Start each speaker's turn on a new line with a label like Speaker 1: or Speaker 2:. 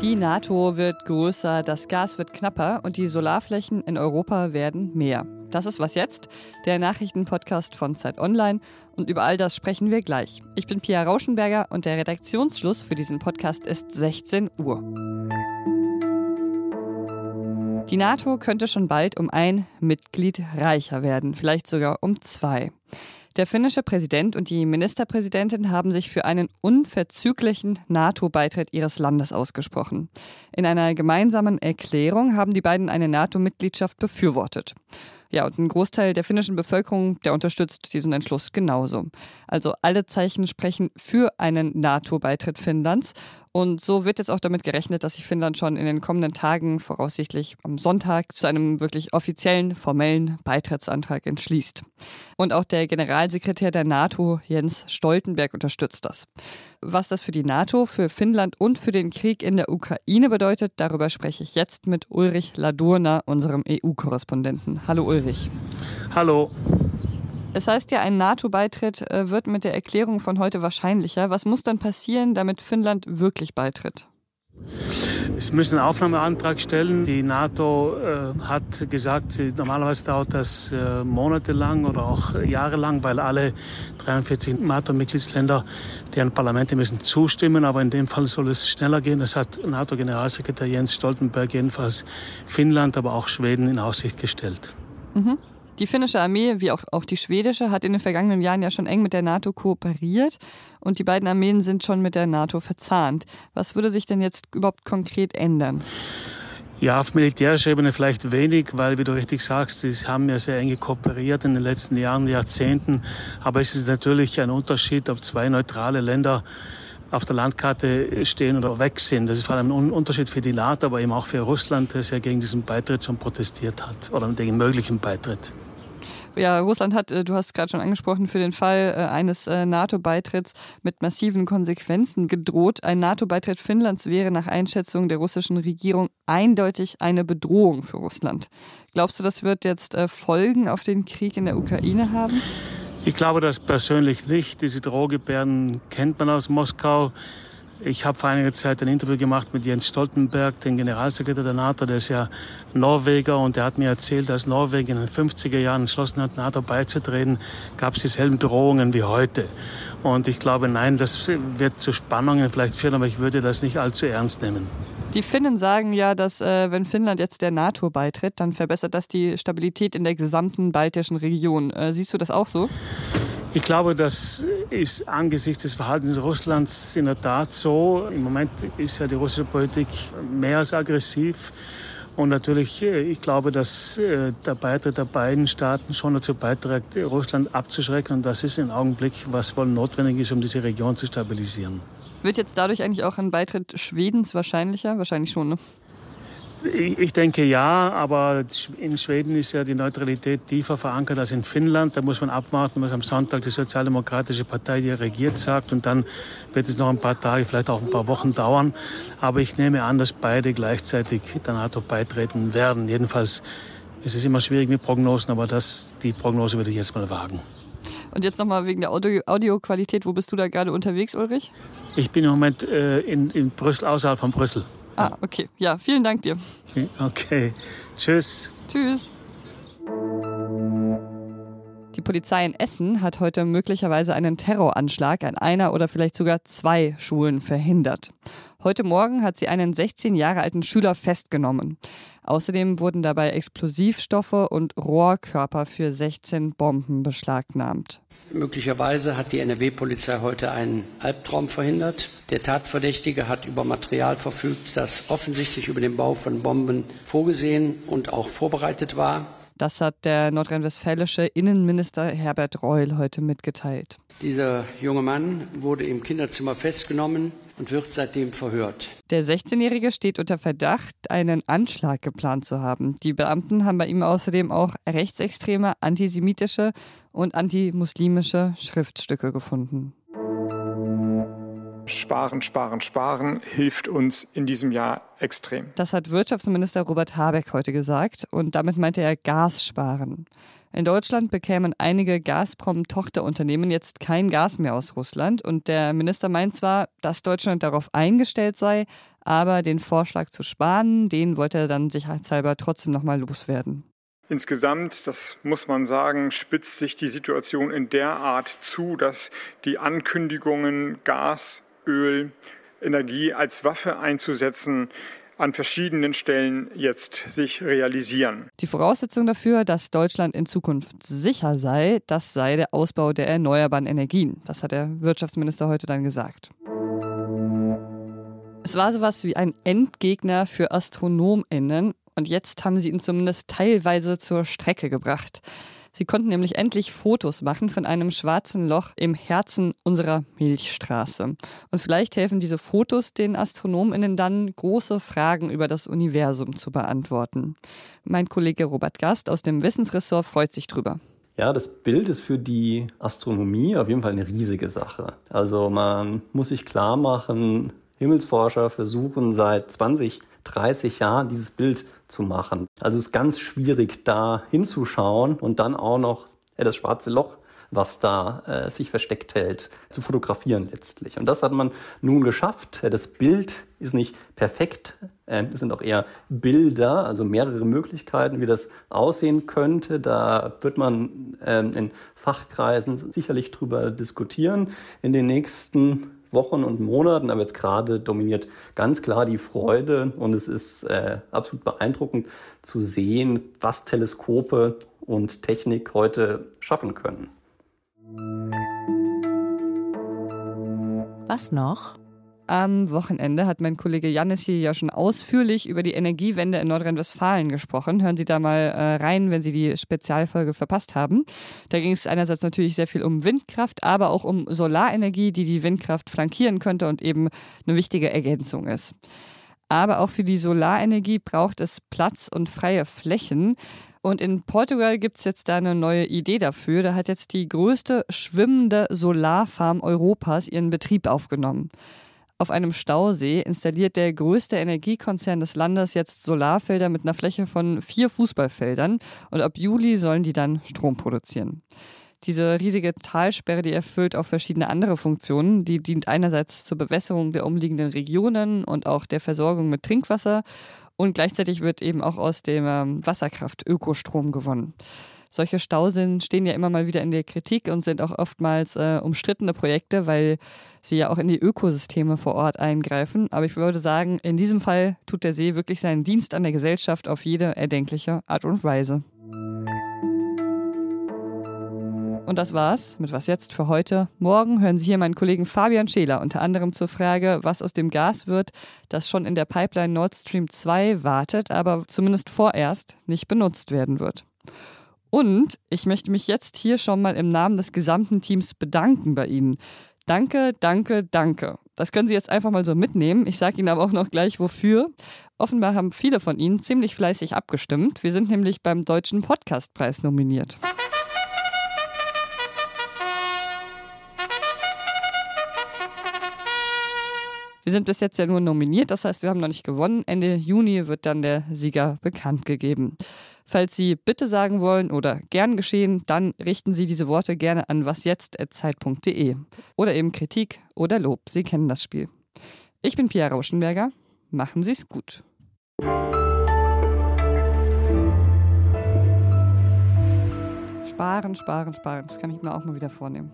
Speaker 1: Die NATO wird größer, das Gas wird knapper und die Solarflächen in Europa werden mehr. Das ist was jetzt, der Nachrichtenpodcast von Zeit Online und über all das sprechen wir gleich. Ich bin Pia Rauschenberger und der Redaktionsschluss für diesen Podcast ist 16 Uhr. Die NATO könnte schon bald um ein Mitglied reicher werden, vielleicht sogar um zwei. Der finnische Präsident und die Ministerpräsidentin haben sich für einen unverzüglichen NATO-Beitritt ihres Landes ausgesprochen. In einer gemeinsamen Erklärung haben die beiden eine NATO-Mitgliedschaft befürwortet. Ja, und ein Großteil der finnischen Bevölkerung, der unterstützt diesen Entschluss genauso. Also alle Zeichen sprechen für einen NATO-Beitritt Finnlands. Und so wird jetzt auch damit gerechnet, dass sich Finnland schon in den kommenden Tagen, voraussichtlich am Sonntag, zu einem wirklich offiziellen, formellen Beitrittsantrag entschließt. Und auch der Generalsekretär der NATO, Jens Stoltenberg, unterstützt das. Was das für die NATO, für Finnland und für den Krieg in der Ukraine bedeutet, darüber spreche ich jetzt mit Ulrich Ladurna, unserem EU-Korrespondenten. Hallo Ulrich.
Speaker 2: Hallo.
Speaker 1: Es heißt ja, ein NATO-Beitritt äh, wird mit der Erklärung von heute wahrscheinlicher. Was muss dann passieren, damit Finnland wirklich beitritt?
Speaker 2: Es müssen einen Aufnahmeantrag stellen. Die NATO äh, hat gesagt, sie, normalerweise dauert das äh, monatelang oder auch jahrelang, weil alle 43 NATO-Mitgliedsländer, deren Parlamente müssen zustimmen. Aber in dem Fall soll es schneller gehen. Das hat NATO-Generalsekretär Jens Stoltenberg jedenfalls Finnland, aber auch Schweden in Aussicht gestellt.
Speaker 1: Mhm. Die finnische Armee, wie auch, auch die schwedische, hat in den vergangenen Jahren ja schon eng mit der NATO kooperiert und die beiden Armeen sind schon mit der NATO verzahnt. Was würde sich denn jetzt überhaupt konkret ändern?
Speaker 2: Ja, auf militärischer Ebene vielleicht wenig, weil, wie du richtig sagst, sie haben ja sehr eng kooperiert in den letzten Jahren, Jahrzehnten. Aber es ist natürlich ein Unterschied, ob zwei neutrale Länder auf der Landkarte stehen oder weg sind. Das ist vor allem ein Unterschied für die NATO, aber eben auch für Russland, das ja gegen diesen Beitritt schon protestiert hat oder gegen möglichen Beitritt.
Speaker 1: Ja, Russland hat, äh, du hast gerade schon angesprochen, für den Fall äh, eines äh, NATO-Beitritts mit massiven Konsequenzen gedroht. Ein NATO-Beitritt Finnlands wäre nach Einschätzung der russischen Regierung eindeutig eine Bedrohung für Russland. Glaubst du, das wird jetzt Folgen auf den Krieg in der Ukraine haben?
Speaker 2: Ich glaube das persönlich nicht. Diese Drohgebärden kennt man aus Moskau. Ich habe vor einiger Zeit ein Interview gemacht mit Jens Stoltenberg, dem Generalsekretär der NATO, der ist ja Norweger und der hat mir erzählt, dass Norwegen in den 50er Jahren entschlossen hat, NATO beizutreten, gab es dieselben Drohungen wie heute. Und ich glaube, nein, das wird zu Spannungen vielleicht führen, aber ich würde das nicht allzu ernst nehmen.
Speaker 1: Die Finnen sagen ja, dass äh, wenn Finnland jetzt der NATO beitritt, dann verbessert das die Stabilität in der gesamten baltischen Region. Äh, siehst du das auch so?
Speaker 2: Ich glaube, das ist angesichts des Verhaltens Russlands in der Tat so. Im Moment ist ja die russische Politik mehr als aggressiv. Und natürlich, äh, ich glaube, dass äh, der Beitritt der beiden Staaten schon dazu beiträgt, Russland abzuschrecken. Und das ist im Augenblick, was wohl notwendig ist, um diese Region zu stabilisieren.
Speaker 1: Wird jetzt dadurch eigentlich auch ein Beitritt Schwedens wahrscheinlicher? Wahrscheinlich schon, ne?
Speaker 2: Ich denke ja, aber in Schweden ist ja die Neutralität tiefer verankert als in Finnland. Da muss man abwarten, was am Sonntag die Sozialdemokratische Partei, die regiert, sagt. Und dann wird es noch ein paar Tage, vielleicht auch ein paar Wochen dauern. Aber ich nehme an, dass beide gleichzeitig der NATO beitreten werden. Jedenfalls ist es immer schwierig mit Prognosen, aber das, die Prognose würde ich jetzt mal wagen.
Speaker 1: Und jetzt nochmal wegen der Audio Audioqualität. Wo bist du da gerade unterwegs, Ulrich?
Speaker 2: Ich bin im Moment äh, in, in Brüssel, außerhalb von Brüssel.
Speaker 1: Ah, okay. Ja, vielen Dank dir.
Speaker 2: Okay. Tschüss.
Speaker 1: Tschüss. Die Polizei in Essen hat heute möglicherweise einen Terroranschlag an einer oder vielleicht sogar zwei Schulen verhindert. Heute Morgen hat sie einen 16 Jahre alten Schüler festgenommen. Außerdem wurden dabei Explosivstoffe und Rohrkörper für 16 Bomben beschlagnahmt.
Speaker 3: Möglicherweise hat die NRW-Polizei heute einen Albtraum verhindert. Der Tatverdächtige hat über Material verfügt, das offensichtlich über den Bau von Bomben vorgesehen und auch vorbereitet war.
Speaker 1: Das hat der nordrhein-westfälische Innenminister Herbert Reul heute mitgeteilt.
Speaker 3: Dieser junge Mann wurde im Kinderzimmer festgenommen und wird seitdem verhört.
Speaker 1: Der 16-Jährige steht unter Verdacht, einen Anschlag geplant zu haben. Die Beamten haben bei ihm außerdem auch rechtsextreme, antisemitische und antimuslimische Schriftstücke gefunden.
Speaker 4: Sparen, sparen, sparen hilft uns in diesem Jahr extrem.
Speaker 1: Das hat Wirtschaftsminister Robert Habeck heute gesagt und damit meinte er Gas sparen. In Deutschland bekämen einige Gazprom-Tochterunternehmen jetzt kein Gas mehr aus Russland und der Minister meint zwar, dass Deutschland darauf eingestellt sei, aber den Vorschlag zu sparen, den wollte er dann sicherheitshalber trotzdem nochmal loswerden.
Speaker 4: Insgesamt, das muss man sagen, spitzt sich die Situation in der Art zu, dass die Ankündigungen, Gas, Öl, Energie als Waffe einzusetzen, an verschiedenen Stellen jetzt sich realisieren.
Speaker 1: Die Voraussetzung dafür, dass Deutschland in Zukunft sicher sei, das sei der Ausbau der erneuerbaren Energien. Das hat der Wirtschaftsminister heute dann gesagt. Es war sowas wie ein Endgegner für AstronomInnen und jetzt haben sie ihn zumindest teilweise zur Strecke gebracht. Sie konnten nämlich endlich Fotos machen von einem schwarzen Loch im Herzen unserer Milchstraße. Und vielleicht helfen diese Fotos den AstronomInnen dann, große Fragen über das Universum zu beantworten. Mein Kollege Robert Gast aus dem Wissensressort freut sich drüber.
Speaker 5: Ja, das Bild ist für die Astronomie auf jeden Fall eine riesige Sache. Also man muss sich klar machen, Himmelsforscher versuchen seit 20 30 Jahren dieses Bild zu machen. Also es ist ganz schwierig, da hinzuschauen und dann auch noch das schwarze Loch, was da äh, sich versteckt hält, zu fotografieren letztlich. Und das hat man nun geschafft. Das Bild ist nicht perfekt. Äh, es sind auch eher Bilder, also mehrere Möglichkeiten, wie das aussehen könnte. Da wird man äh, in Fachkreisen sicherlich drüber diskutieren in den nächsten Wochen und Monaten, aber jetzt gerade dominiert ganz klar die Freude und es ist äh, absolut beeindruckend zu sehen, was Teleskope und Technik heute schaffen können.
Speaker 6: Was noch?
Speaker 1: Am Wochenende hat mein Kollege Jannis hier ja schon ausführlich über die Energiewende in Nordrhein-Westfalen gesprochen. Hören Sie da mal äh, rein, wenn Sie die Spezialfolge verpasst haben. Da ging es einerseits natürlich sehr viel um Windkraft, aber auch um Solarenergie, die die Windkraft flankieren könnte und eben eine wichtige Ergänzung ist. Aber auch für die Solarenergie braucht es Platz und freie Flächen. Und in Portugal gibt es jetzt da eine neue Idee dafür. Da hat jetzt die größte schwimmende Solarfarm Europas ihren Betrieb aufgenommen. Auf einem Stausee installiert der größte Energiekonzern des Landes jetzt Solarfelder mit einer Fläche von vier Fußballfeldern und ab Juli sollen die dann Strom produzieren. Diese riesige Talsperre, die erfüllt auch verschiedene andere Funktionen. Die dient einerseits zur Bewässerung der umliegenden Regionen und auch der Versorgung mit Trinkwasser und gleichzeitig wird eben auch aus dem ähm, Wasserkraft Ökostrom gewonnen. Solche Stauseen stehen ja immer mal wieder in der Kritik und sind auch oftmals äh, umstrittene Projekte, weil sie ja auch in die Ökosysteme vor Ort eingreifen. Aber ich würde sagen, in diesem Fall tut der See wirklich seinen Dienst an der Gesellschaft auf jede erdenkliche Art und Weise. Und das war's mit Was jetzt für heute. Morgen hören Sie hier meinen Kollegen Fabian Scheler unter anderem zur Frage, was aus dem Gas wird, das schon in der Pipeline Nord Stream 2 wartet, aber zumindest vorerst nicht benutzt werden wird. Und ich möchte mich jetzt hier schon mal im Namen des gesamten Teams bedanken bei Ihnen. Danke, danke, danke. Das können Sie jetzt einfach mal so mitnehmen. Ich sage Ihnen aber auch noch gleich wofür. Offenbar haben viele von Ihnen ziemlich fleißig abgestimmt. Wir sind nämlich beim Deutschen Podcastpreis nominiert. Wir sind bis jetzt ja nur nominiert, das heißt, wir haben noch nicht gewonnen. Ende Juni wird dann der Sieger bekannt gegeben. Falls Sie bitte sagen wollen oder gern geschehen, dann richten Sie diese Worte gerne an wasjetzt.zeit.de oder eben Kritik oder Lob. Sie kennen das Spiel. Ich bin Pia Rauschenberger. Machen Sie es gut. Sparen, sparen, sparen. Das kann ich mir auch mal wieder vornehmen.